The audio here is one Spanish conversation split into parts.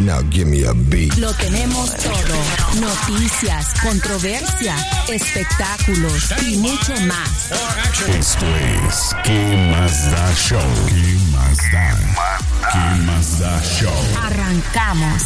Now give me a beat. Lo tenemos todo. Noticias, controversia, espectáculos y mucho más. Esto es ¿Qué más da show? ¿Qué más da? ¿Qué más da show? Arrancamos.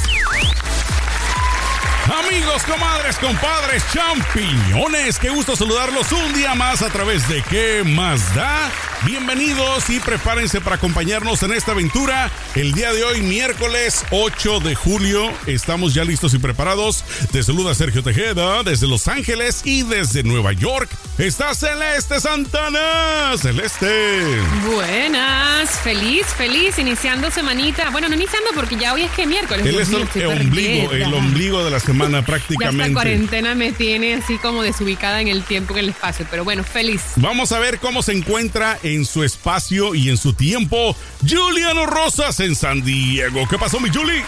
Amigos, comadres, compadres, champiñones, qué gusto saludarlos un día más a través de ¿Qué más da? Bienvenidos y prepárense para acompañarnos en esta aventura. El día de hoy, miércoles 8 de julio, estamos ya listos y preparados. Te saluda Sergio Tejeda desde Los Ángeles y desde Nueva York. Está Celeste Santana. Celeste. Buenas, feliz, feliz, iniciando semanita. Bueno, no iniciando porque ya hoy es que miércoles. Él es el, ombligo, el ombligo de la semana Ya prácticamente. esta cuarentena me tiene así como desubicada en el tiempo, en el espacio. Pero bueno, feliz. Vamos a ver cómo se encuentra en su espacio y en su tiempo Juliano Rosas en San Diego. ¿Qué pasó, mi Juli?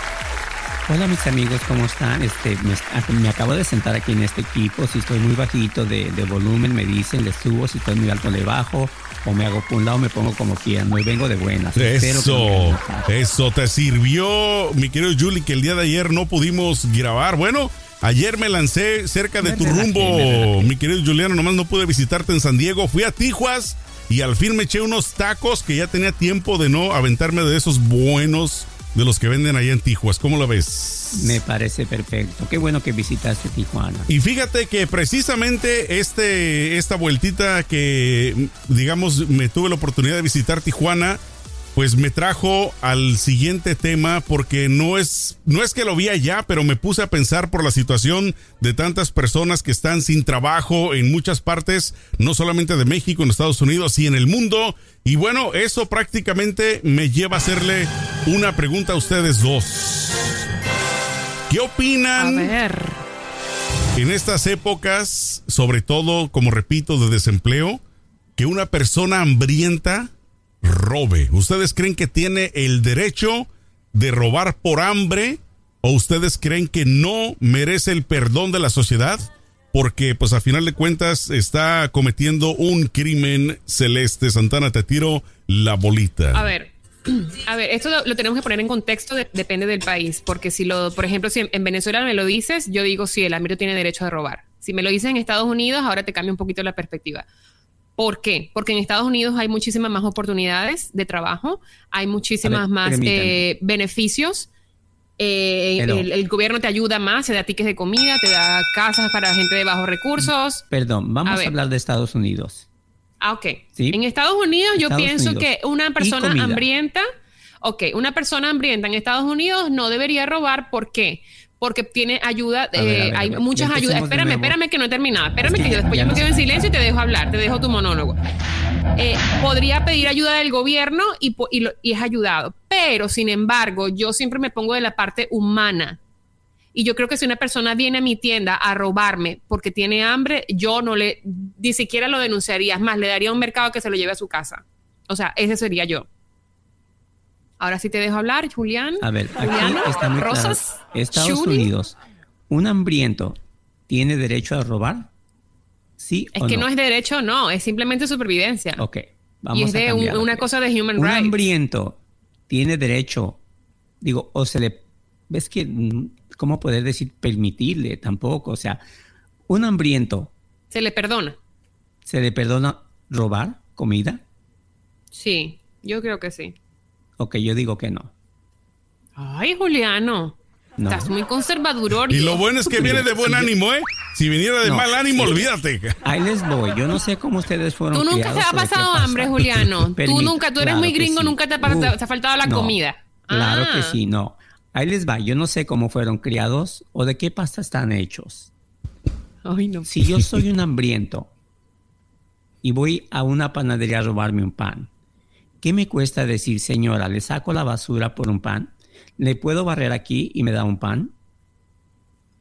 Hola mis amigos, ¿cómo están? Este, me, me acabo de sentar aquí en este equipo. Si estoy muy bajito de, de volumen, me dicen, le subo. Si estoy muy alto, le bajo. O me hago por un lado, me pongo como quieran. No vengo de buenas. Eso, eso te sirvió, mi querido Juli, que el día de ayer no pudimos grabar. Bueno, ayer me lancé cerca de Me tu relajé, rumbo, mi querido Juliano. Nomás no pude visitarte en San Diego. Fui a Tijuas y al fin me eché unos tacos que ya tenía tiempo de no aventarme de esos buenos de los que venden allá en Tijuas. ¿Cómo la ves? Me parece perfecto. Qué bueno que visitaste Tijuana. Y fíjate que precisamente este, esta vueltita que, digamos, me tuve la oportunidad de visitar Tijuana, pues me trajo al siguiente tema porque no es, no es que lo vi allá, pero me puse a pensar por la situación de tantas personas que están sin trabajo en muchas partes, no solamente de México, en Estados Unidos y en el mundo. Y bueno, eso prácticamente me lleva a hacerle una pregunta a ustedes dos. ¿Qué A opinan? ver. en estas épocas, sobre todo, como repito, de desempleo, que una persona hambrienta robe. ¿Ustedes creen que tiene el derecho de robar por hambre o ustedes creen que no merece el perdón de la sociedad? Porque, pues, a final de cuentas, está cometiendo un crimen celeste. Santana, te tiro la bolita. A ver. A ver, esto lo, tenemos que poner en contexto, de- depende del país, porque si lo, por ejemplo, si en, en Venezuela me lo dices, yo digo sí, el ámbito tiene derecho a robar. Si me lo dices en Estados Unidos, ahora te cambia un poquito la perspectiva. ¿Por qué? Porque en Estados Unidos hay muchísimas más oportunidades de trabajo, hay muchísimas ver, más eh, beneficios. eh, el, el gobierno te ayuda más, te da tickets de comida, te da casas para gente de bajos recursos. Perdón, vamos A hablar de Estados Unidos. Ah, ok. Sí. En Estados Unidos yo pienso Unidos. que una persona hambrienta, ok, una persona hambrienta en Estados Unidos no debería robar. ¿Por qué? Porque tiene ayuda, ver, eh, ver, hay ver. muchas ayudas. Espérame, espérame que no he terminado. Espérame Es que yo después ya yo me quedo en silencio y te dejo hablar, te dejo tu monólogo. Eh, podría pedir ayuda del gobierno y, y lo- y es ayudado. Pero, sin embargo, yo siempre me pongo de la parte humana. Y yo creo que si una persona viene a mi tienda a robarme porque tiene hambre, yo no le, ni siquiera lo denunciaría. Es más, le daría a un mercado que se lo lleve a su casa. O sea, ese sería yo. Ahora sí te dejo hablar, Julián. A ver, aquí está muy claro. Estados. Unidos, ¿un hambriento tiene derecho a robar? ¿Sí Es o que no. es derecho, no, es simplemente supervivencia. Ok, vamos y es a de un- una cosa de human Un rights. hambriento tiene derecho, digo, o se le... ¿Ves que... mm, ¿Cómo poder decir permitirle? Tampoco, o sea, un hambriento, Se le perdona. ¿se le perdona robar comida? Sí, yo creo que sí. Ok, yo digo que no. Ay, Juliano. No. Estás muy conservador. Y lo bueno es que viene de buen Sí, ánimo, ¿eh? Si viniera de No, mal ánimo, sí. olvídate. Ahí les voy. Yo no sé cómo ustedes fueron Tú nunca criados te ha o pasado pasa. hambre, Juliano. Tú nunca, tú eres claro muy que gringo, sí. nunca te ha, pas- Uh, te ha faltado la no, comida. Claro Ah. que sí, no. Ahí les va. Yo no sé cómo fueron criados o de qué pasta están hechos. Ay, no. Si yo soy un hambriento y voy a una panadería a robarme un pan, ¿qué me cuesta decir, señora, le saco la basura por un pan? ¿Le puedo barrer aquí y me da un pan?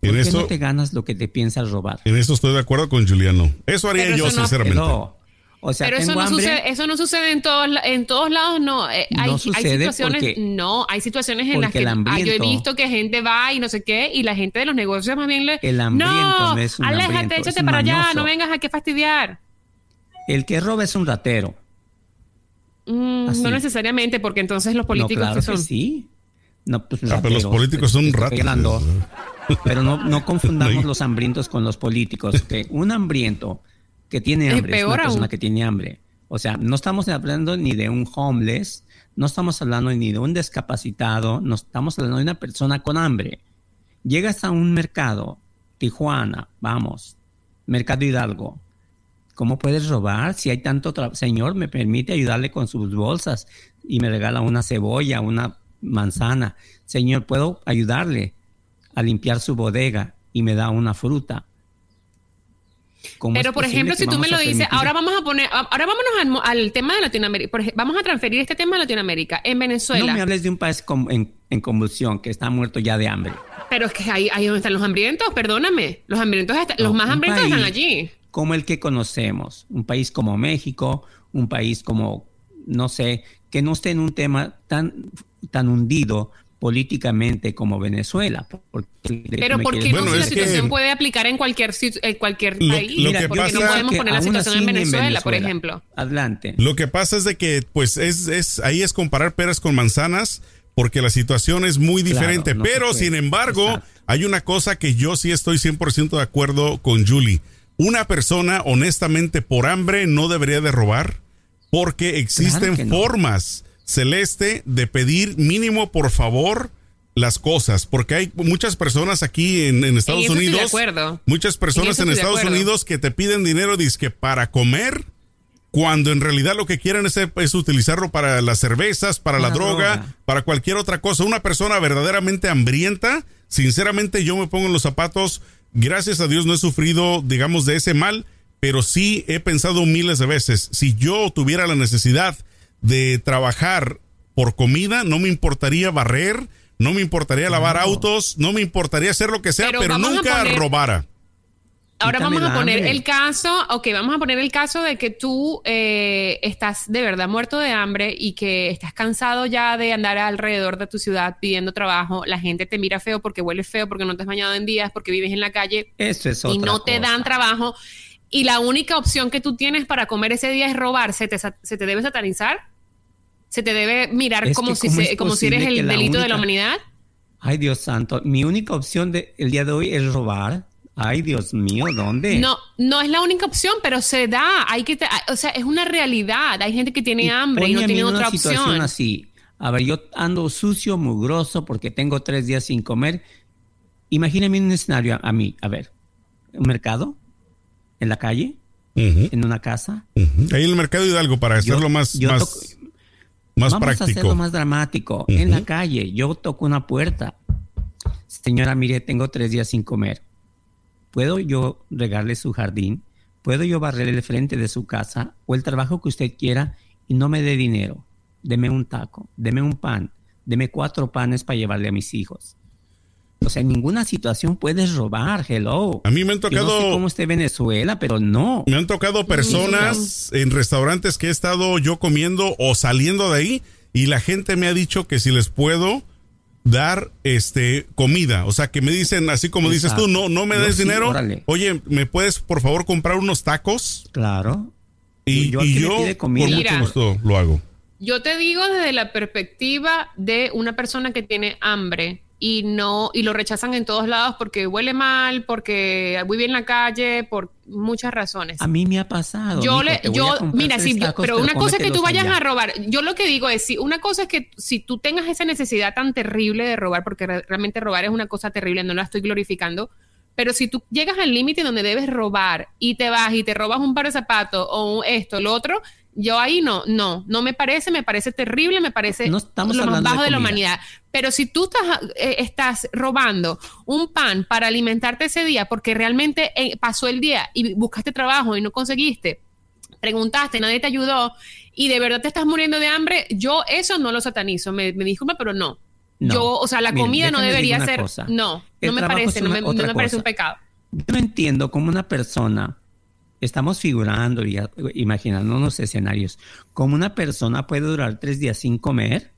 ¿Por En qué eso, no te ganas lo que te piensas robar? en eso estoy de acuerdo con Juliano. Eso haría Pero yo, eso no- sinceramente. No. O sea, pero eso no, hambre. sucede, eso no sucede en todos, en todos lados, no. Eh, No hay, hay sucede situaciones, porque- no, hay situaciones en las que ah, yo he visto que gente va y no sé qué, y la gente de los negocios más bien le. El hambriento no, no es un aléjate, hambriento, es échate un para allá, no vengas a fastidiar. El que roba es un ratero. Mm, no necesariamente, porque entonces los políticos no, claro que son. que sí. No, pues, Ah, pero los políticos son estoy ratas. hablando. Pero no, no confundamos los hambrientos con los políticos. Que un hambriento que tiene hambre es, peor una persona aún. que tiene hambre. O sea, no estamos hablando ni de un homeless, no estamos hablando ni de un discapacitado, no estamos hablando de una persona con hambre. Llegas a un mercado, Tijuana, vamos, Mercado Hidalgo. ¿Cómo puedes robar si hay tanto trabajo? Señor, me permite ayudarle con sus bolsas y me regala una cebolla, una manzana. Señor, puedo ayudarle a limpiar su bodega y me da una fruta. ¿Cómo Pero, por ejemplo, si tú me lo dices, ahora vamos a poner, ahora vámonos al, al tema de Latinoamérica. Vamos a transferir este tema a Latinoamérica. En No Venezuela. me hables de un país en, en convulsión que está muerto ya de hambre. Pero es que ahí, ahí donde están los hambrientos, perdóname. Los hambrientos, los No, más hambrientos están allí. Como el que conocemos, un país como México, un país como, no sé, que no esté en un tema tan, tan hundido políticamente como Venezuela. Porque, Pero ¿por qué Bueno, no si la que- situación puede aplicar en cualquier, en cualquier Lo- país? lo Mira, que Porque pasa- no podemos que poner la situación en Venezuela, por ejemplo. Adelante. Lo que pasa es de que, pues, es, es ahí es comparar peras con manzanas, porque la situación es muy Claro, diferente. no pero, sin embargo, Exacto. hay una cosa que yo sí estoy 100% de acuerdo con Julie. Una persona, honestamente, por hambre no debería de robar, porque existen Claro que no. formas, Celeste, de pedir mínimo, por favor, las cosas, porque hay muchas personas aquí en, en Estados eso estoy de Unidos, acuerdo. muchas personas en, de Estados. Unidos que te piden dinero dizque para comer, cuando en realidad lo que quieren es, es utilizarlo para las cervezas, para la droga, droga. para cualquier otra cosa. Una persona verdaderamente hambrienta, sinceramente yo me pongo en los zapatos, gracias a Dios no he sufrido, digamos, de ese mal, pero sí he pensado miles de veces, si yo tuviera la necesidad de trabajar por comida, no me importaría barrer, no me importaría lavar autos, no me importaría hacer lo que sea, Pero nunca poner- robara. Ahora vamos a poner hambre. el caso, ok, vamos a poner el caso de que tú eh, estás de verdad muerto de hambre y que estás cansado ya de andar alrededor de tu ciudad pidiendo trabajo, la gente te mira feo porque hueles feo, porque no te has bañado en días, porque vives en la calle Eso es y no te cosa. dan trabajo y la única opción que tú tienes para comer ese día es robar, ¿se te, se te debe satanizar? ¿Se te debe mirar Es como, si, ¿cómo se- como si eres el delito de la humanidad? Ay, Dios santo. Mi única opción de, el día de hoy es robar. Ay, Dios mío, ¿dónde? No, no es la única opción, pero se da. Hay que, te- o sea, es una realidad. Hay gente que tiene hambre y no a mí tiene en otra una situación opción. así. A ver, yo ando sucio, mugroso, porque tengo tres días sin comer. Imagíname un escenario a, a mí. A ver, un mercado, en la calle, en una casa. Ahí en el mercado Hidalgo para Yo- hacerlo más, yo más, toco- más Vamos a práctico. hacerlo más dramático. En la calle, yo toco una puerta. Señora, mire, tengo tres días sin comer. ¿Puedo yo regarle su jardín? ¿Puedo yo barrer el frente de su casa o el trabajo que usted quiera y no me dé dinero? Deme un taco, deme un pan, deme cuatro panes para llevarle a mis hijos. O sea, en ninguna situación puedes robar, hello. A mí me han Yo no sé tocado- cómo esté Venezuela, pero no. Me han tocado personas en restaurantes que he estado yo comiendo o saliendo de ahí y la gente me ha dicho que si les puedo dar este comida, o sea, que me dicen así como dices tú, no no me des sí, dinero. órale. Oye, ¿me puedes por favor comprar unos tacos? Claro. Y Yo y yo pide comida, por Mira. mucho gusto lo hago. Yo te digo desde la perspectiva de una persona que tiene hambre y no y lo rechazan en todos lados porque huele mal, porque vive en la calle, por muchas razones. A mí me ha pasado. Yo mijo, le, yo, mira, si tacos, pero una cosa es que tú vayas allá. a robar. Yo lo que digo es, si una cosa es que si tú tengas esa necesidad tan terrible de robar, porque re- realmente robar es una cosa terrible, no la estoy glorificando, pero si tú llegas al límite donde debes robar y te vas y te robas un par de zapatos o un esto, lo otro, yo ahí no, no, no me parece, me parece terrible, me parece No estamos lo más de bajo de, la humanidad. Pero si tú estás, eh, estás robando un pan para alimentarte ese día porque realmente eh, pasó el día y buscaste trabajo y no conseguiste, preguntaste, nadie te ayudó y de verdad te estás muriendo de hambre, yo eso no lo satanizo. Me, me disculpa, pero no. No. Yo, o sea, la Miren, comida no debería ser. cosa. No, El no me parece, no me, no me parece un pecado. Yo no entiendo cómo una persona estamos figurando y imaginándonos escenarios. ¿Cómo una persona puede durar tres días sin comer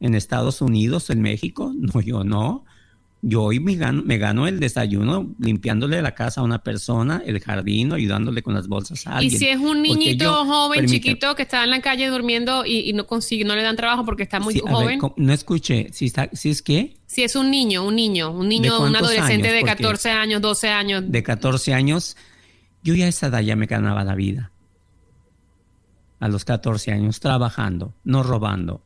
en Estados Unidos, en México? No, yo no. Yo hoy me gano, me gano el desayuno limpiándole la casa a una persona, el jardín, ayudándole con las bolsas a Y alguien. si es un niñito yo- joven, permíteme. chiquito, que está en la calle durmiendo y, y no consigue, no le dan trabajo porque está muy ver, joven. ¿cómo? no escuché. Si, está, si es que si es un niño, un niño, un niño, un adolescente años? de Porque 14 años, 12 años. de 14 años, yo ya a esa edad ya me ganaba la vida. A los 14 años, trabajando, no robando.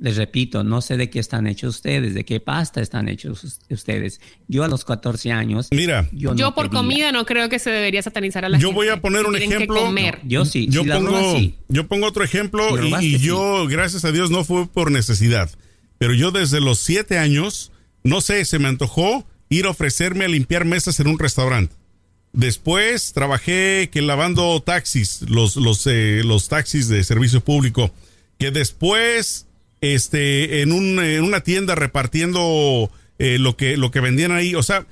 Les repito, no sé de qué están hechos ustedes, de qué pasta están hechos us- ustedes. Yo a los 14 años. Mira, yo, Yo no por comida no creo que se debería satanizar a la Yo gente. voy a poner un tienen que ejemplo. comer. Yo sí, yo si la pongo, sí. yo pongo otro ejemplo Si y, robaste, y sí. yo, gracias a Dios, no fue por necesidad. Pero yo desde los siete años, no sé, se me antojó ir a ofrecerme a limpiar mesas en un restaurante. Después trabajé que lavando taxis, los, los, eh, los taxis de servicio público. Que después, este, en, un, en una tienda repartiendo eh, lo, que, lo que vendían ahí. O sea,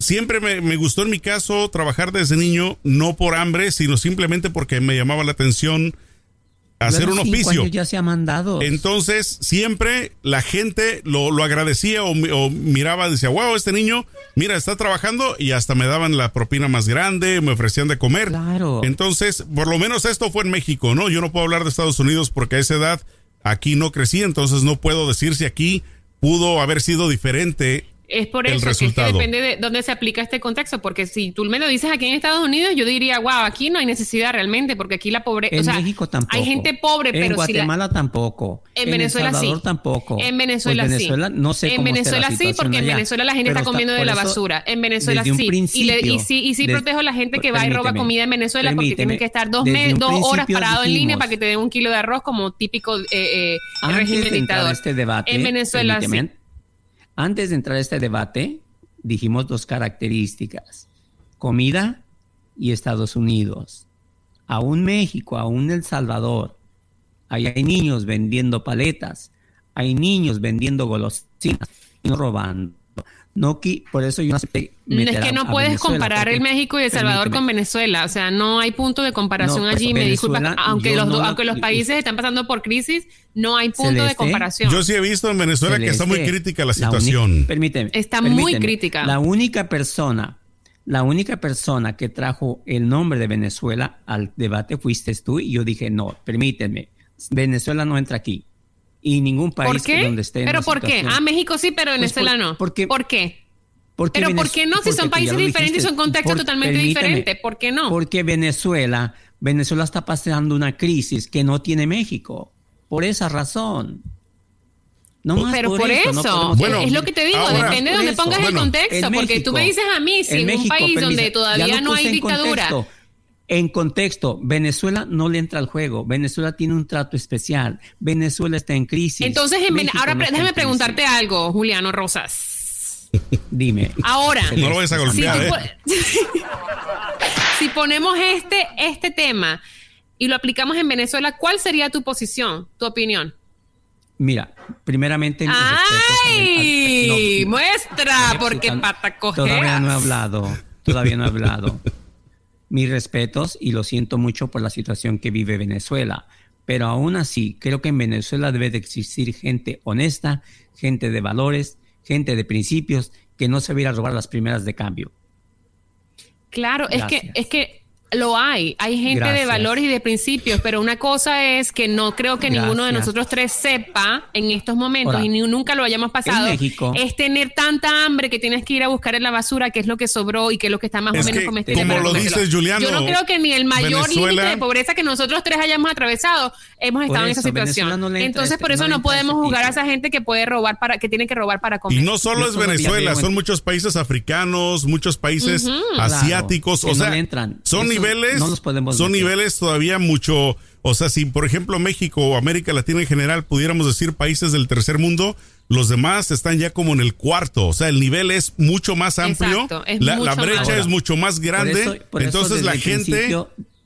siempre me, me gustó en mi caso trabajar desde niño, no por hambre, sino simplemente porque me llamaba la atención hacer un oficio. ya se ha mandado. Entonces, siempre la gente lo, lo agradecía o, o miraba, decía, wow, este niño, mira, está trabajando y hasta me daban la propina más grande, me ofrecían de comer. Claro. Entonces, por lo menos esto fue en México, ¿no? Yo no puedo hablar de Estados Unidos porque a esa edad aquí no crecí, entonces no puedo decir si aquí pudo haber sido diferente. Es por el eso que es que resultado. depende de dónde se aplica este contexto, porque si tú me lo dices aquí en Estados Unidos, yo diría, wow, aquí no hay necesidad realmente, porque aquí la pobreza, En o sea, México tampoco. hay gente pobre, en pero si la- Guatemala tampoco. En Venezuela El Salvador sí. tampoco. En Venezuela Pues sí. Venezuela no sé En cómo esté la Venezuela sí, porque en Venezuela la gente pero está comiendo de la basura. En Venezuela desde un sí. Y, le- y sí. Y sí des- protejo a la gente que va y roba comida en Venezuela porque tienen que estar dos, mes- dos horas parado en línea para que te den un kilo de arroz como típico eh, eh, régimen dictador. este debate, en Venezuela sí. Antes de entrar a este debate, dijimos dos características: comida y Estados Unidos. Aún México, aún El Salvador, ahí hay niños vendiendo paletas, hay niños vendiendo golosinas y robando. No, qui- por eso yo no acepté es que no a puedes Venezuela, comparar el México y El Salvador permíteme. con Venezuela. O sea, no hay punto de comparación No, pues, allí. Me disculpa. Aunque los, no la- aunque los países están pasando por crisis, no hay punto de comparación. Yo sí he visto en Venezuela que está muy crítica la única- situación. permíteme. Está muy crítica. La única persona, la única persona que trajo el nombre de Venezuela al debate fuiste tú y yo dije, no, permíteme, Venezuela no entra aquí. Y ningún país ¿Por qué? donde esté ¿Pero por qué? Ah, México sí, pero Pues Venezuela por- no. porque- ¿Por qué? Porque Pero ¿por qué no? Si son países diferentes y son contextos totalmente diferentes. ¿Por qué no? Porque Venezuela, Venezuela está pasando una crisis que no tiene México. Por esa razón. No más Pero por, eso, Bueno, es lo que te digo, ahora- depende de donde eso. pongas el contexto, porque tú me dices a mí, si en, un México, país donde todavía no hay dictadura, contexto. En contexto, Venezuela no le entra al juego. Venezuela tiene un trato especial. Venezuela está en crisis. entonces en México ahora no déjame en crisis. preguntarte algo, Juliano Rosas. Dime. Ahora, No lo vayas a si, golpear, tú ¿eh? si ponemos este, este tema y lo aplicamos en Venezuela, ¿cuál sería tu posición, tu opinión? Mira, primeramente. al- al- ¡Ay! no, muestra, no, porque no, pata Todavía no he hablado. Todavía no he hablado. Mis respetos y lo siento mucho por la situación que vive Venezuela. Pero aún así, creo que en Venezuela debe de existir gente honesta, gente de valores, gente de principios, que no se va a ir a robar las primeras de cambio. Claro, es que, es que lo hay. Hay gente de Gracias. valores y de principios, pero una cosa es que no creo que ninguno de Gracias. nosotros tres sepa en estos momentos Ahora, y ni- nunca lo hayamos pasado. en México- es tener tanta hambre que tienes que ir a buscar en la basura qué es lo que sobró y qué es lo que está más Es o menos comestible. como lo dices, Juliano, Yo no creo que ni el mayor Venezuela- límite de pobreza que nosotros tres hayamos atravesado hemos estado en esa eso, situación. no Entonces, este- por eso no no, podemos ese jugar a esa gente que puede robar para, que tiene que robar para comer. Y no solo Yo es Venezuela, son muchos países africanos, muchos países asiáticos, Claro, o no sea, le entran. son Eso niveles, no los podemos son meter. niveles todavía mucho, o sea, si por ejemplo México o América Latina en general pudiéramos decir países del tercer mundo, los demás están ya como en el cuarto, o sea, el nivel es mucho más amplio, Exacto, es la, mucho la brecha más. es mucho más grande, eso- por eso entonces la gente,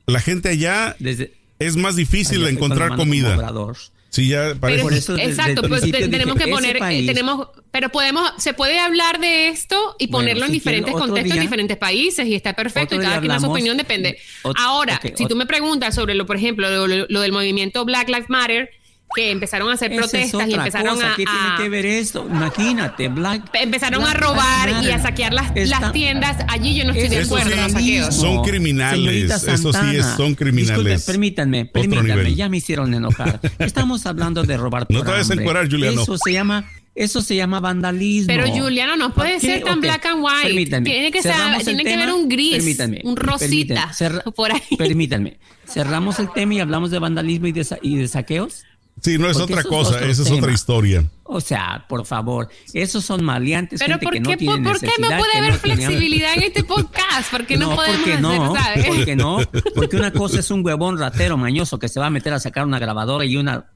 la gente allá Desde, es más difícil Allá de encontrar comida. Obrador. Sí, ya parece. Por eso exacto, pues tenemos que poner, eh, país- tenemos, pero podemos, se puede hablar de esto y Bueno, ponerlo en diferentes otro contextos en diferentes países y está perfecto otro y cada quien da su opinión depende. Ahora, si tú ot- me preguntas sobre lo, por ejemplo, lo, lo- lo del movimiento Black Lives Matter, que empezaron a hacer Esa protestas y empezaron cosa. a, ¿Qué a- tiene que ver esto? Imagínate, Black. empezaron Black a robar y a saquear las, Está- las tiendas. Allí yo no estoy de acuerdo sí, en los saqueos. Son criminales, eso sí es- son criminales. disculpe, permítanme, permítanme, ya me hicieron enojar. Estamos hablando de robar No te vayas a encuerar, Juliano. Eso se llama, eso se llama vandalismo. Pero Juliano, no puede ser tan black and white. Permítanme. Tiene que, ser, tiene que haber un gris, Permítanme, un rosita permítanme. Cerra- por ahí. Permítanme. Cerramos el tema y hablamos de vandalismo y de, sa- y de saqueos. Sí, no es Porque otra cosa, esa es otra historia. O sea, por favor, esos son maleantes, Pero gente ¿por que qué, no tiene por, por qué no puede que haber no tiene- flexibilidad en este podcast? ¿Por qué no, podemos porque hacer, no, sabes? porque no, porque una cosa es un huevón ratero mañoso que se va a meter a sacar una grabadora y una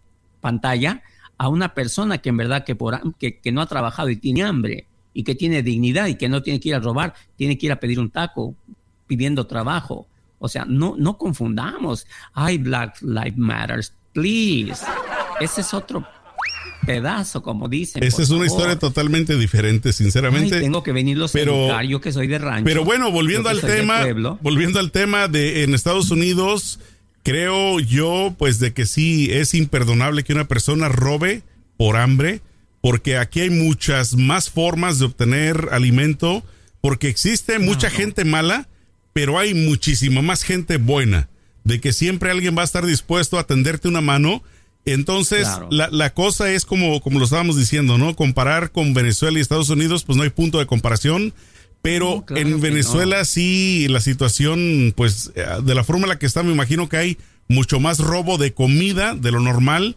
pantalla a una persona que en verdad que, por, que, que no ha trabajado y tiene hambre y que tiene dignidad y que no tiene que ir a robar, tiene que ir a pedir un taco pidiendo trabajo. O sea, no, no confundamos. Ay, Black Lives Matters, please. Ese es otro pedazo, como dicen. Esa es una favor. historia totalmente diferente, Ay, sinceramente. tengo que venirlos pero- a educar, yo que soy de rancho. Pero bueno, volviendo al tema, volviendo al tema de en Estados Unidos, creo yo pues de que sí es imperdonable que una persona robe por hambre, porque aquí hay muchas más formas de obtener alimento, porque existe mucha gente mala, pero hay muchísima más gente buena, de que siempre alguien va a estar dispuesto a tenderte una mano. Entonces, Claro. la, la cosa es como, como lo estábamos diciendo, ¿no? Comparar con Venezuela y Estados Unidos, pues no hay punto de comparación. Pero No, claro en Venezuela sí, la situación, pues eh, de la forma en la que está, me imagino que hay mucho más robo de comida de lo normal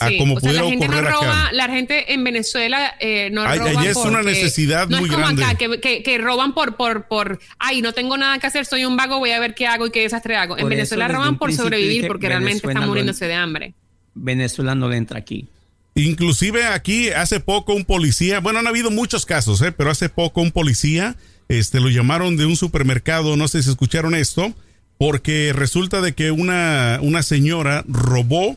a como o sea, pudiera la gente no ocurrir roba, acá. la gente en Venezuela eh, no Ay, roba allá es una necesidad no muy es como grande. acá que, que- que roban por por por ay no tengo nada que hacer soy un vago voy a ver qué hago y qué desastre hago en Por Venezuela roban por sobrevivir porque realmente Venezuela están muriéndose de hambre Venezuela no le entra aquí. Inclusive aquí hace poco un policía, bueno, han habido muchos casos, ¿eh? pero hace poco un policía, este, lo llamaron de un supermercado, no sé si escucharon esto, porque resulta de que una, una señora robó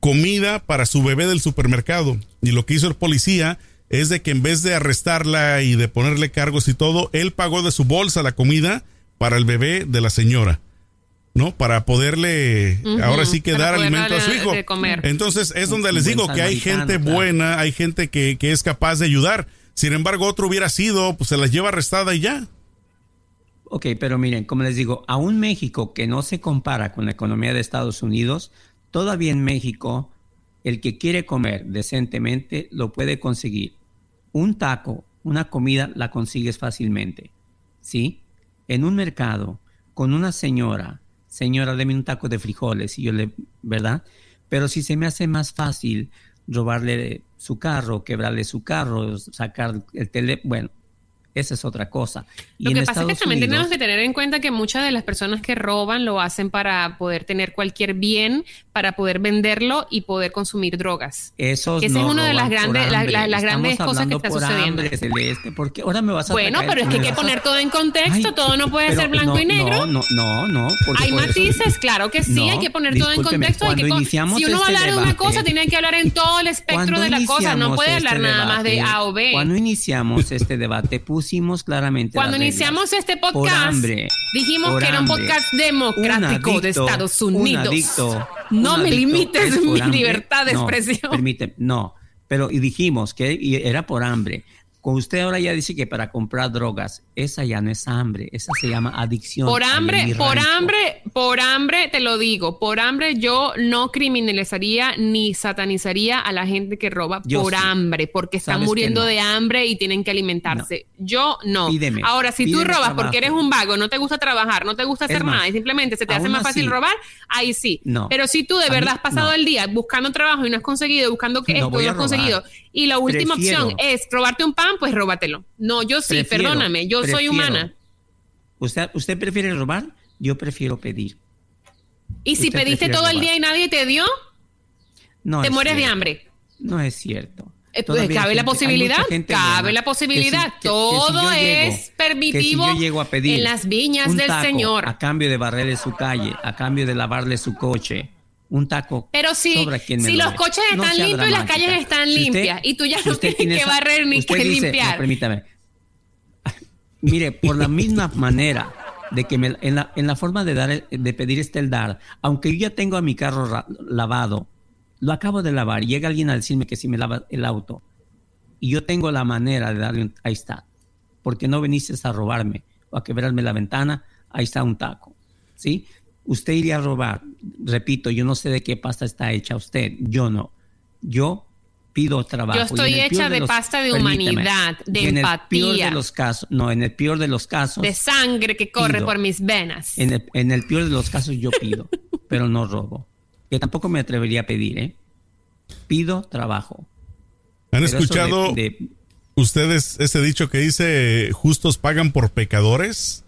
comida para su bebé del supermercado. Y lo que hizo el policía es de que en vez de arrestarla y de ponerle cargos y todo, él pagó de su bolsa la comida para el bebé de la señora. ¿No? Para poderle ahora sí que para dar alimento a su hijo. comer. Entonces es Un- donde un les digo que hay gente claro. buena, hay gente que, que es capaz de ayudar. Sin embargo, otro hubiera sido, pues se las lleva arrestada y ya. Ok, pero miren, como les digo, aún México, que no se compara con la economía de Estados Unidos, todavía en México, el que quiere comer decentemente lo puede conseguir. Un taco, una comida, la consigues fácilmente. ¿Sí? En un mercado, con una señora, señora, deme un taco de frijoles, y yo le, ¿verdad? Pero si se me hace más fácil robarle su carro, quebrarle su carro, sacar el teléfono, bueno, esa es otra cosa. Y Lo en que pasa es que también tenemos que tener en cuenta que muchas de las personas que roban lo hacen para poder tener cualquier bien, para poder venderlo y poder consumir drogas. Que esa es no una de las grandes- la- la- las grandes cosas que está por sucediendo. hambre, Celeste, porque ahora me vas a Bueno, pero es que hay que a- poner todo en contexto, Ay, todo no puede ser blanco no, y negro. No, no, no, no. Hay eso- matices, claro que sí, No, hay que poner todo en contexto. hay que con- si uno va a este hablar de una cosa, tiene que hablar en todo el espectro de la cosa, no puede hablar este nada más de A o B. Cuando iniciamos este debate, pusimos claramente. Cuando iniciamos este podcast, hambre, dijimos que era un podcast democrático de Estados un Unidos. No me limites mi hambre. libertad de No, expresión. Permíteme, no. Pero y dijimos que y era por hambre. Con usted ahora ya dice que para comprar drogas, esa ya no es hambre, esa se llama adicción. Por hambre, por hambre, por hambre, te lo digo, por hambre yo no criminalizaría ni satanizaría a la gente que roba Yo por sí. hambre, porque están muriendo no. de hambre y tienen que alimentarse. Yo no. Pídeme, Ahora, si tú robas trabajo. porque eres un vago, no te gusta trabajar, no te gusta hacer más, nada y simplemente se te hace más fácil así- robar, ahí sí. No. Pero si tú de mí- verdad has pasado el día buscando trabajo y no has conseguido, buscando que No esto y no has conseguido, y la última Prefiero- opción es robarte un pan, pues róbatelo. No, yo sí, Prefiero- perdóname, yo soy humana. ¿Usted, ¿Usted prefiere robar? Yo prefiero pedir. Y si pediste todo el día y nadie te dio, No te es mueres de hambre. No es cierto. Eh, pues, cabe la gente- posibilidad, cabe la posibilidad. que- si Todo llego- es permitivo que si yo llego a pedir en las viñas un del taco Señor. A cambio de barrerle su calle, a cambio de lavarle su coche, un taco. Pero si, quien si lo los coches están limpios y las calles están Si usted- limpias y tú ya no tienes tiene que esa- barrer ni que dice- limpiar. no, permítame. Mire, por la misma manera de que me- en, la, en la forma de dar de pedir está el dar, aunque yo ya tengo a mi carro ra- lavado, lo acabo de lavar, llega alguien a decirme que si me lava el auto y yo tengo la manera de darle un, ahí está, porque no viniste a robarme o a quebrarme la ventana, ahí está un taco, ¿sí? Usted iría a robar, repito, yo no sé de qué pasta está hecha usted, yo no, yo pido trabajo. Yo estoy hecha de los- pasta de humanidad, de en el peor de los casos, no, en el peor de los casos, de sangre que corre Pido. por mis venas. en el, en el peor de los casos yo pido, pero no robo. Que tampoco me atrevería a pedir, ¿eh? Pido trabajo. ¿Han Pero escuchado de- de- ustedes ese dicho que dice justos pagan por pecadores?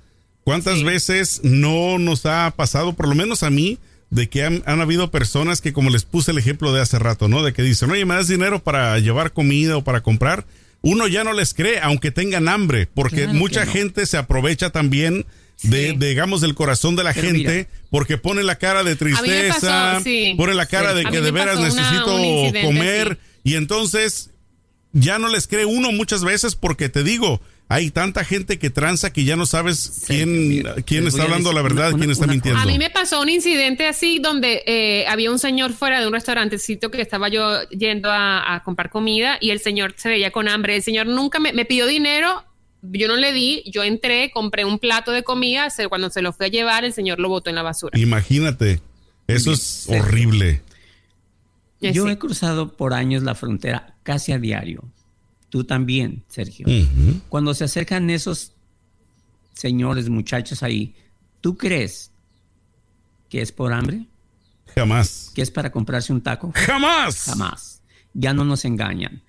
¿Cuántas Sí. veces no nos ha pasado, por lo menos a mí, de que han, han habido personas que, como les puse el ejemplo de hace rato, ¿no? De que dicen, oye, ¿me das dinero para llevar comida o para comprar? Uno ya no les cree, aunque tengan hambre, porque Claro mucha no. gente se aprovecha también de, Sí. de, digamos, del corazón de la Pero gente, mira. porque pone la cara de tristeza, pasó, sí. pone la cara Sí. de que de veras una- necesito comer, y entonces ya no les cree uno muchas veces porque te digo, hay tanta gente que tranza que ya no sabes quién, quién está hablando la verdad, una- quién está mintiendo. A mí me pasó un incidente así donde eh, había un señor fuera de un restaurantecito que estaba yo yendo a, a comprar comida y el señor se veía con hambre. El señor nunca me, me pidió dinero, yo no le di, yo entré, compré un plato de comida, se- cuando se lo fui a llevar el señor lo botó en la basura. Imagínate, eso bien, es sí. horrible. Eh, Yo sí. he cruzado por años la frontera casi a diario. Tú también, Sergio. Cuando se acercan esos señores, muchachos ahí, ¿tú crees que es por hambre? Jamás. ¿Que es para comprarse un taco? Jamás. Jamás. Ya no nos engañan.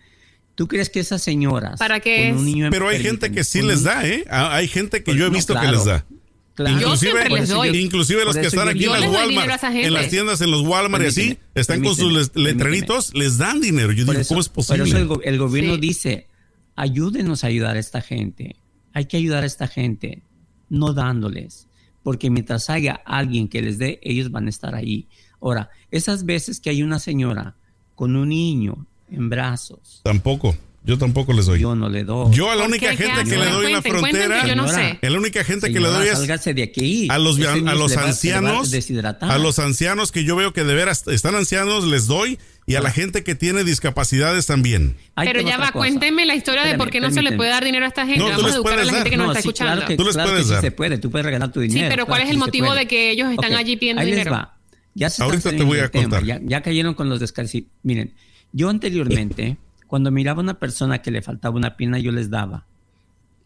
¿Tú crees que esas señoras... ¿Para qué con un niño en- Pero hay gente que sí les da, ¿eh? Ah, Hay gente que Pues yo he no, visto que les da. Claro. Yo les doy. Inclusive los que están yo aquí en las Walmart, en las tiendas, en los Walmart y así, están con sus permíteme, les- letreritos, les dan dinero. Yo Por digo, eso- ¿cómo es Por posible? eso el, go- el gobierno Sí. dice, ayúdenos a ayudar a esta gente. Hay que ayudar a esta gente, no dándoles. Porque mientras haya alguien que les dé, ellos van a estar ahí. Ahora, esas veces que hay una señora con un niño en brazos, Tampoco. Yo tampoco les doy. yo no le doy. Yo a la ¿Por única qué? ¿Qué gente que le doy en la frontera, yo no sé. a la única gente que le doy es de aquí. a los, a niño los va- a ancianos, a los ancianos que yo veo que de veras están ancianos les doy y a la gente que tiene discapacidades también. Ahí Pero ya va, cosa. cuéntenme la historia de por qué no se le puede dar dinero a esta gente. No, Vamos les a educar a la gente que dar. nos está sí, escuchando. Claro que, Tú les claro puedes que sí dar. se puede, tú puedes regalar tu dinero. pero ¿cuál claro es el sí motivo de que ellos están allí pidiendo ahí les dinero? va. Ya se Ahorita te voy a contar. Ya, ya cayeron con los descalci. Miren, yo anteriormente, cuando miraba a una persona que le faltaba una pierna, yo les daba.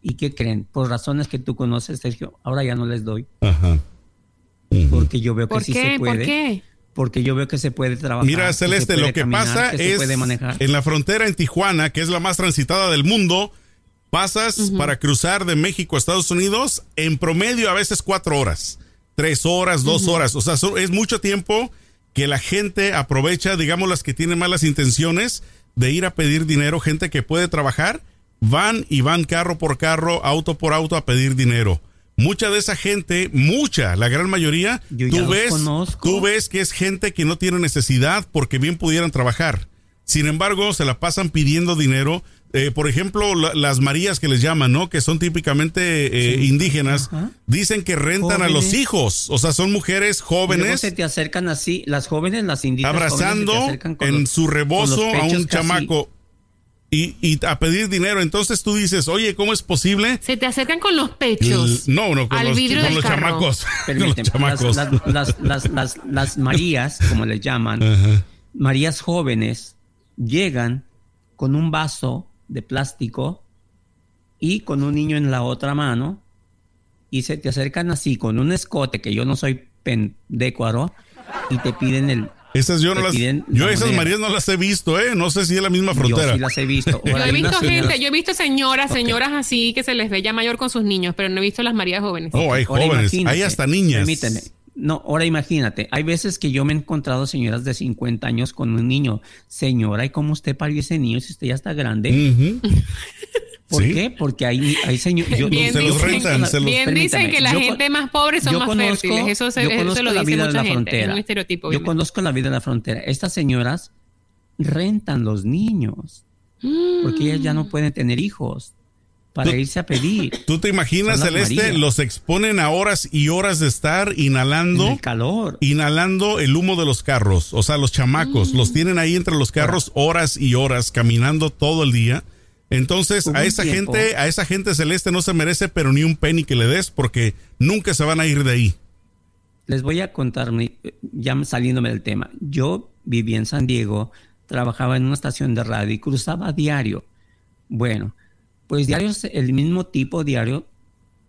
¿Y qué creen? Por razones que tú conoces, Sergio, ahora ya no les doy. Ajá. Porque yo veo que ¿Por sí qué? se puede. ¿Por qué? Porque yo veo que se puede trabajar. Mira, Celeste, lo que caminar, pasa que es puede manejar. en la frontera en Tijuana, que es la más transitada del mundo, pasas para cruzar de México a Estados Unidos en promedio a veces cuatro horas, tres horas, dos horas. O sea, es mucho tiempo que la gente aprovecha, digamos, las que tienen malas intenciones de ir a pedir dinero, gente que puede trabajar, van y van carro por carro, auto por auto a pedir dinero. Mucha de esa gente, mucha, la gran mayoría, tú ves, tú ves que es gente que no tiene necesidad porque bien pudieran trabajar. Sin embargo, se la pasan pidiendo dinero. Eh, por ejemplo, la- las Marías que les llaman, ¿no? Que son típicamente eh, indígenas, Ajá. dicen que rentan a los hijos. O sea, son mujeres Y luego jóvenes se te acercan así, las jóvenes, las indígenas. abrazando en su rebozo a un chamaco y, y a pedir dinero. Entonces tú dices, oye, ¿cómo es posible? Se te acercan con los pechos. L- No, no, con al los, vidrio con los chamacos. Con los Permíteme, chamacos. Las, las, las, las, las- las Marías, como les llaman, Ajá. Marías jóvenes, llegan con un vaso de plástico y con un niño en la otra mano y se te acercan así con un escote que yo no soy pendécuaro y te piden el Esas yo no las, yo la esas. Marías no las he visto, ¿eh? No sé si es la misma frontera. yo sí las he visto. Yo he visto gente, yo he visto señoras, señoras así que se les ve ya mayor con sus niños, pero no he visto las Marías jóvenes. Oh, hay Ahora jóvenes, hay hasta niñas. Permíteme. No, ahora imagínate, hay veces que yo me he encontrado señoras de 50 años con un niño. Señora, ¿y cómo usted parió ese niño si usted ya está grande? ¿Por ¿Sí? qué? Porque hay, hay señores... yo- Bien, se los rentan, se los- bien dicen que la yo gente más pobre son más conozco- fértiles. Eso se, yo eso conozco lo la dice vida de la gente. Es frontera. un estereotipo. Yo conozco la vida de la frontera. Estas señoras rentan los niños porque ellas ya no pueden tener hijos para irse a pedir. ¿Tú te imaginas, Celeste? Los exponen a horas y horas de estar En inhalando, el calor. inhalando el humo de los carros. O sea, los chamacos los tienen ahí entre los carros horas y horas caminando todo el día. Entonces, Hubo a esa tiempo- gente, a esa gente celeste no se merece pero ni un penny que le des porque nunca se van a ir de ahí. Les voy a contar, ya saliéndome del tema. Yo vivía en San Diego, trabajaba en una estación de radio y cruzaba a diario. Bueno, pues diario es el mismo tipo diario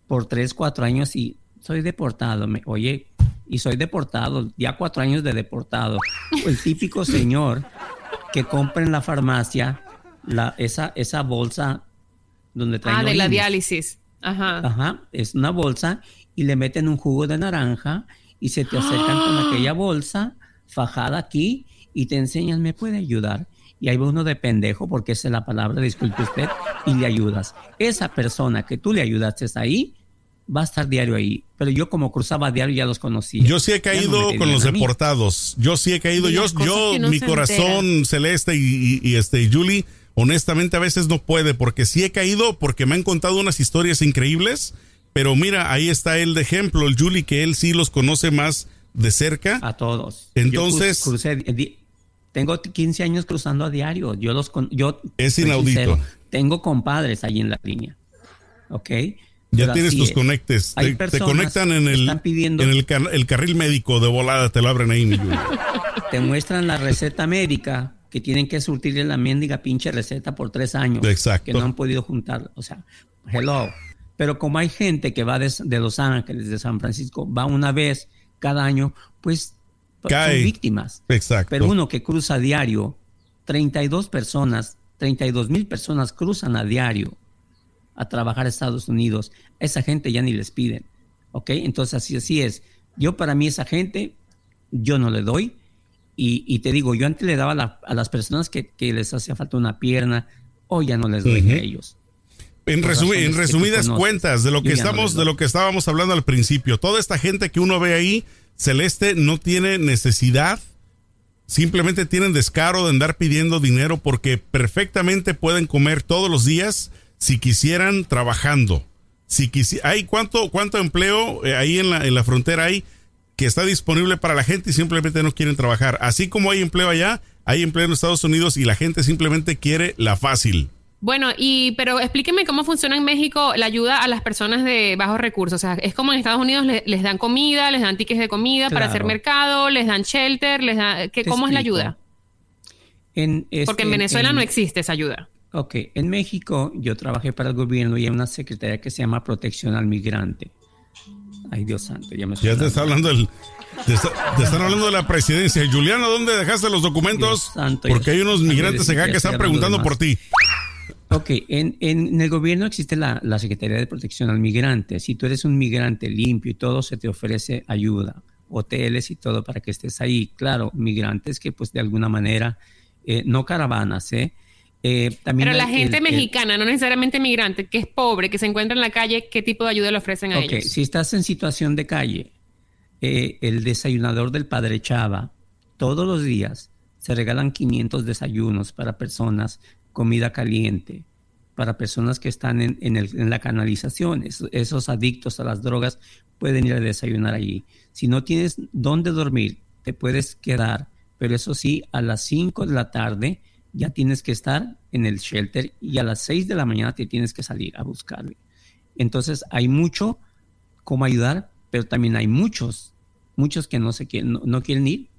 por tres, cuatro años y soy deportado. Me, oye, y soy deportado, ya cuatro años de deportado. El típico señor que compra en la farmacia la, esa, esa bolsa donde trae Ah, de la diálisis. Ajá. Ajá, es una bolsa y le meten un jugo de naranja y se te acercan con aquella bolsa fajada aquí y te enseñan, ¿me puede ayudar? Y ahí va uno de pendejo, porque esa es la palabra, disculpe usted, y le ayudas. Esa persona que tú le ayudaste ahí, va a estar diario ahí. Pero yo como cruzaba diario ya los conocía. Yo sí he no caído con los deportados. Yo sí he caído. Yo, yo no mi corazón celeste y, y- y, este Julie, honestamente a veces no puede porque sí he caído porque me han contado unas historias increíbles. Pero mira, ahí está el de ejemplo, el Julie, que él sí los conoce más de cerca. A todos. Entonces- Yo cru- crucé tengo 15 años cruzando a diario. Yo los con- yo Es inaudito. Tengo compadres ahí en la línea. ¿Ok? Ya Pero tienes tus es. conectes. Hay Te, te conectan en el, están pidiendo- en el, car- el carril médico de volada, te lo abren ahí. Te muestran la receta médica que tienen que surtirle la mendiga pinche receta por tres años. Exacto. Que no han podido juntar. O sea, hello. Pero como hay gente que va de, de Los Ángeles, de San Francisco, va una vez cada año, pues Cae. son víctimas. Exacto. Pero uno que cruza a diario, 32 personas, 32 mil personas cruzan a diario a trabajar a Estados Unidos. Esa gente ya ni les piden. ¿Ok? Entonces así, así es. Yo para mí esa gente, yo no le doy. Y, y te digo, yo antes le daba la- a las personas que, que les hacía falta una pierna, hoy ya no les doy Ujú. a ellos. En, en resumidas cuentas de lo que no estamos, les de lo que estábamos hablando al principio, toda esta gente que uno ve ahí, Celeste, no tiene necesidad, simplemente tienen descaro de andar pidiendo dinero porque perfectamente pueden comer todos los días si quisieran trabajando. Si quisi- hay cuánto cuánto empleo eh, ahí en la, en la frontera hay que está disponible para la gente y simplemente no quieren trabajar. Así como hay empleo allá, hay empleo en Estados Unidos y la gente simplemente quiere la fácil. Bueno, y pero explíqueme cómo funciona en México la ayuda a las personas de bajos recursos. O sea, es como en Estados Unidos le- les dan comida, les dan tickets de comida para hacer mercado, les dan shelter, les dan ¿qué, Te ¿cómo es la ayuda? En, este, Porque en Venezuela en- no existe esa ayuda. Ok, en México yo trabajé para el gobierno y hay una secretaría que se llama Protección al Migrante. Ay, Dios santo, ya me Ya te está hablando el. Te, está- te están hablando de la presidencia. Juliana, ¿dónde dejaste los documentos? Dios santo, Porque hay unos migrantes acá que están preguntando por ti. Ok, en, en el gobierno existe la, la Secretaría de Protección al Migrante. Si tú eres un migrante limpio y todo, se te ofrece ayuda, hoteles y todo para que estés ahí. Claro, migrantes que pues de alguna manera, eh, no caravanas, ¿eh? Eh, también Pero la el- gente el- el- mexicana, no necesariamente migrante, que es pobre, que se encuentra en la calle, ¿qué tipo de ayuda le ofrecen a Ok, ellos? si estás en situación de calle, eh, el desayunador del Padre Chava, todos los días se regalan 500 desayunos para personas, comida caliente, para personas que están en, en el- en la canalización. Es- esos adictos a las drogas pueden ir a desayunar allí. Si no tienes dónde dormir, te puedes quedar, pero eso sí, a las 5 de la tarde ya tienes que estar en el shelter y a las 6 de la mañana te tienes que salir a buscarle. Entonces hay mucho cómo ayudar, pero también hay muchos, muchos que no se quieren, no, no quieren ir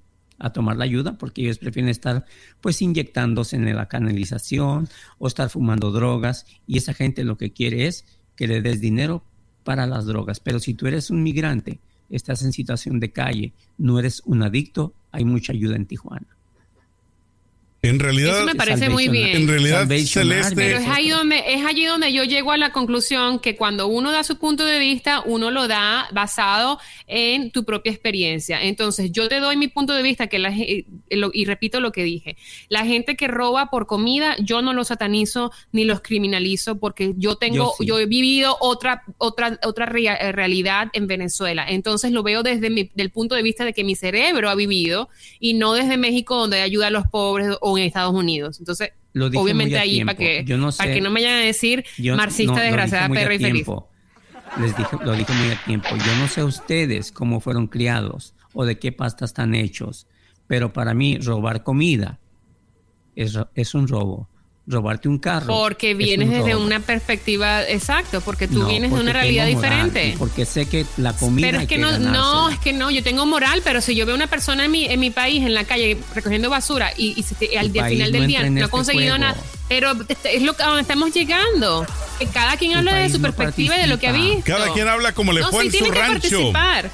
a tomar la ayuda porque ellos prefieren estar pues inyectándose en la canalización o estar fumando drogas y esa gente lo que quiere es que le des dinero para las drogas. Pero si tú eres un migrante, estás en situación de calle, no eres un adicto, hay mucha ayuda en Tijuana. En realidad, Eso me parece muy bien. en realidad, Celeste. Pero es ahí donde es allí donde yo llego a la conclusión que cuando uno da su punto de vista, uno lo da basado en tu propia experiencia. Entonces, yo te doy mi punto de vista que la, eh, y repito lo que dije. La gente que roba por comida, yo no los satanizo ni los criminalizo porque yo tengo Yo he vivido otra otra otra rea- eh, realidad en Venezuela. Entonces, lo veo desde mi, del punto de vista de que mi cerebro ha vivido y no desde México donde ayuda a los pobres o en Estados Unidos. Entonces, Lo dije obviamente ahí para que, Yo no para sé- que no me vayan a decir Yo marxista no, desgraciada perra y feliz. Les dije, lo dije muy a tiempo. Yo no sé ustedes cómo fueron criados o de qué pasta están hechos, pero para mí robar comida es, es un robo. Robarte un carro. Porque es vienes un desde una perspectiva, exacto, porque tú No, vienes de una realidad diferente. Porque sé que la comida Pero es que no, no, es que no, yo tengo moral, pero si yo veo una persona en mi, en mi país, en la calle, recogiendo basura y, y al, final no del día no ha este conseguido nada, pero este- es lo que a donde estamos llegando. Que cada quien Tu habla de su no perspectiva y de lo que ha visto. cada quien habla como le no, fue sí en su rancho. participar.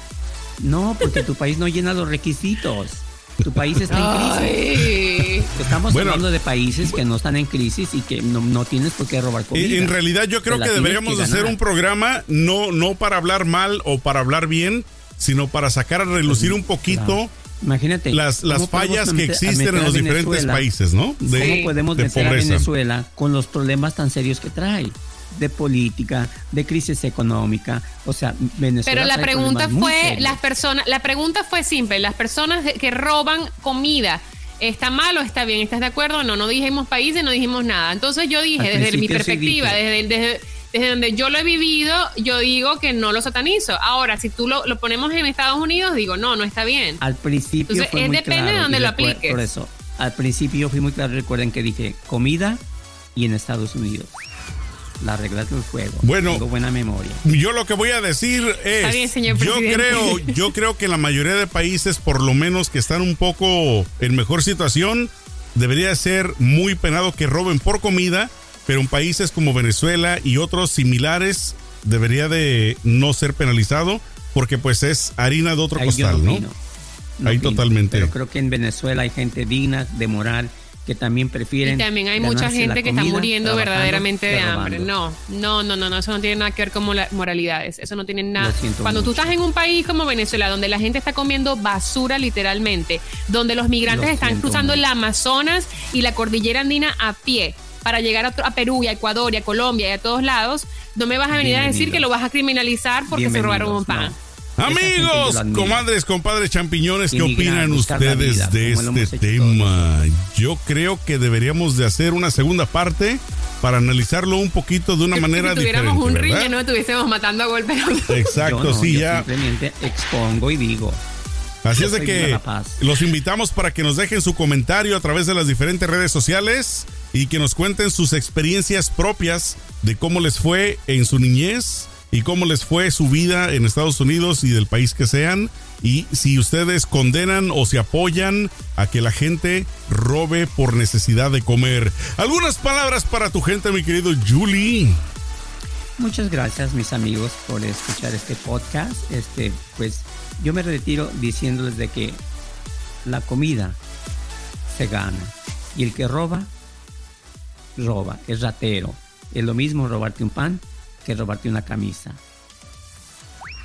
No, porque tu país no llena los requisitos. Tu país está en crisis. Ay. Estamos Bueno. hablando de países que no están en crisis y que no, no tienes por qué robar comida. En realidad yo creo que deberíamos que hacer un programa no, no para hablar mal o para hablar bien, sino para sacar a relucir un poquito Claro. Imagínate. las, las ¿cómo podemos fallas que meter- a existen en a los diferentes países, ¿no? De, ¿Cómo podemos de meter a pobreza. Venezuela con los problemas tan serios que trae? De política, de crisis económica. O sea, Venezuela. Pero la pregunta fue, las personas, la pregunta fue simple, las personas que roban comida, ¿está mal o está bien? ¿Estás de acuerdo? No, no dijimos países, no dijimos nada. Entonces yo dije, Al desde mi sí perspectiva, desde, desde, desde donde yo lo he vivido, yo digo que no lo satanizo. Ahora, si tú lo, lo ponemos en Estados Unidos, digo, no, no está bien. Al principio Entonces, fue es muy depende de donde lo apliques. Por eso, al principio fui muy claro. Recuerden que dije comida y en Estados Unidos. Las reglas del juego. Bueno. Tengo buena memoria. Yo lo que voy a decir es, bien, señor yo creo, yo creo que la mayoría de países, por lo menos que están un poco en mejor situación, debería ser muy penado que roben por comida, pero en países como Venezuela y otros similares debería de no ser penalizado porque pues es harina de otro Ahí yo costal, ¿no? opino. Ahí opino, totalmente. Pero creo que en Venezuela hay gente digna, de moral, que también prefieren. Y también hay mucha gente que está muriendo verdaderamente de hambre. No, no, no, no, no, eso no tiene nada que ver con moralidades. Eso no tiene nada. Cuando tú mucho. estás en un país como Venezuela, donde la gente está comiendo basura literalmente, donde los migrantes Lo están cruzando el mucho. Amazonas y la cordillera andina a pie para llegar a, Perú y a Ecuador y a Colombia y a todos lados, no me vas a venir a decir que lo vas a criminalizar porque se robaron un pan. No. Amigos, comadres, compadres, champiñones, ¿qué opinan ustedes vida, de este tema? Yo creo que deberíamos de hacer una segunda parte para analizarlo un poquito de una manera si tuviéramos diferente, un ring, no estuviésemos matando a golpes. Exacto, Yo no, sí, yo ya. Simplemente expongo y digo. Así es de que los invitamos para que nos dejen su comentario a través de las diferentes redes sociales y que nos cuenten sus experiencias propias de cómo les fue en su niñez y cómo les fue su vida en Estados Unidos y del país que sean y si ustedes condenan o se apoyan a que la gente robe por necesidad de comer. Algunas palabras para tu gente, mi querido Julie. Muchas gracias, mis amigos, por escuchar este podcast. Este, pues yo me retiro diciéndoles de que la comida se gana y el que roba, roba, es ratero. Es lo mismo robarte un pan que robarte una camisa.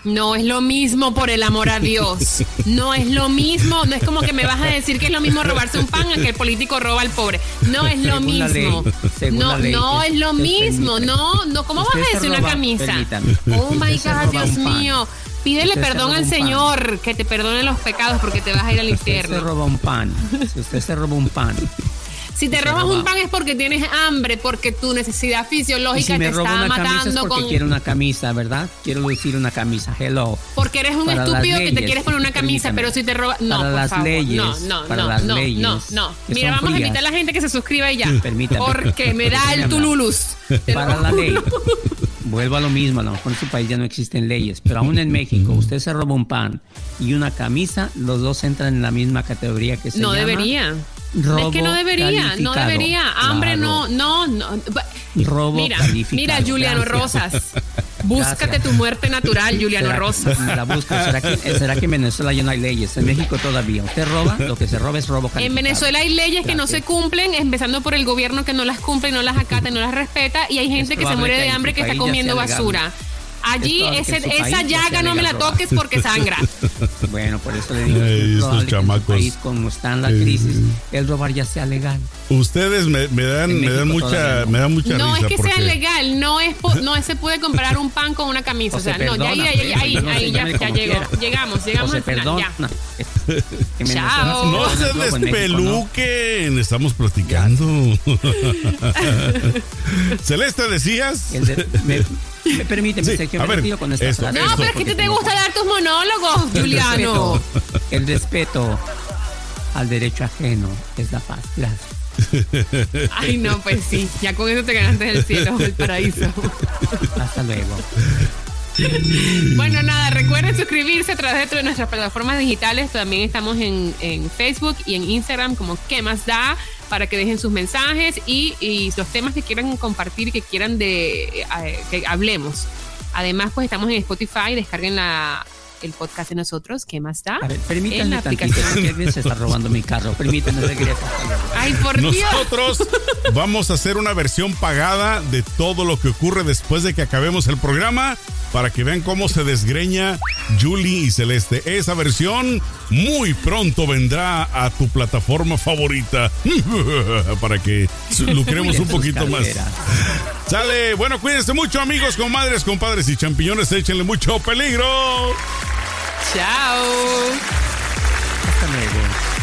No es lo mismo, por el amor a Dios. No es lo mismo. No es como que me vas a decir que es lo mismo robarse un pan a que el político roba al pobre. No es lo Según mismo. No, no es lo mismo. No, no. ¿Cómo vas a decir una camisa? permítame. Oh my God, Dios mío. Pídele Usted perdón al pan. Señor, que te perdone los pecados porque te vas a ir al Si usted se infierno. roba un pan, si usted se roba un pan, Si te robas roba- un pan es porque tienes hambre, porque tu necesidad fisiológica si te está camisa es matando porque con. quiero una camisa, ¿verdad? Quiero lucir una camisa. Hello. Porque eres un Para estúpido que te quieres poner una camisa, permítame. pero si te roba. No, Para por las favor. leyes, no, no, para no, las no, leyes no, no. Mira, vamos a invitar a la gente que se suscriba y ya. Permítame. Porque me da el tululus. Para la ley. Vuelvo a lo mismo, a lo mejor en su país ya no existen leyes, pero aún en México usted se roba un pan y una camisa, los dos entran en la misma categoría que se No llama debería. Robo es que no debería, no debería. Hambre Claro. no, no, no. Robo Mira, mira, Juliano Gracias. Rosas. Búscate Gracias. tu muerte natural, Juliano ¿Será que- Rosas. la busco. ¿Será que, será que en Venezuela ya no hay leyes? En México todavía. Usted roba, lo que se roba es robo En. Venezuela hay leyes que no se cumplen, empezando por el gobierno que no las cumple, no las acata, no las respeta, y hay gente que se muere que de hambre su que está comiendo legal. Allí ese- esa llaga no me la toques porque sangra. Bueno, por eso le digo, Ay, es estos en chamacos. país, como está en la crisis, el robar ya sea legal. Ustedes me, me dan, me dan mucha, no. me dan mucha No risa es que porque sea legal, no es po- no se puede comparar un pan con una camisa. O O se sea, no, ya ahí, perdona, ahí, ahí, no ya, ya llegó. Llegamos, O llegamos se al final. perdona. Ya. Chao. no perdona se despeluquen, estamos platicando. Celeste, decías. El de- me, me- permíteme, Sí, Sergio, me ver, retiro con esta frase. No, pero es que te, gusta dar tus monólogos, Juliano. El respeto al derecho ajeno es la paz. Gracias. Ay, no, pues sí, ya con eso te ganaste el cielo, el paraíso. Hasta luego. Bueno, nada, recuerden suscribirse a través de nuestras plataformas digitales. También estamos en, en Facebook y en Instagram como ¿Qué más da? Para que dejen sus mensajes y, y los temas que quieran compartir, que quieran de eh, que hablemos. Además, pues estamos en Spotify, descarguen la, el podcast de nosotros, ¿Qué más da? A ver, en permítanme la tantito, aplicación. alguien se está robando mi carro. Permítanme, regreso. Ay, por Dios. Nosotros vamos a hacer una versión pagada de todo lo que ocurre después de que acabemos el programa para que vean cómo se desgreña Julie y Celeste. Esa versión muy pronto vendrá a tu plataforma favorita para que lucremos un poquito más. Sale, bueno, cuídense mucho amigos, comadres, compadres y champiñones, échenle mucho peligro. Chao. Hasta luego.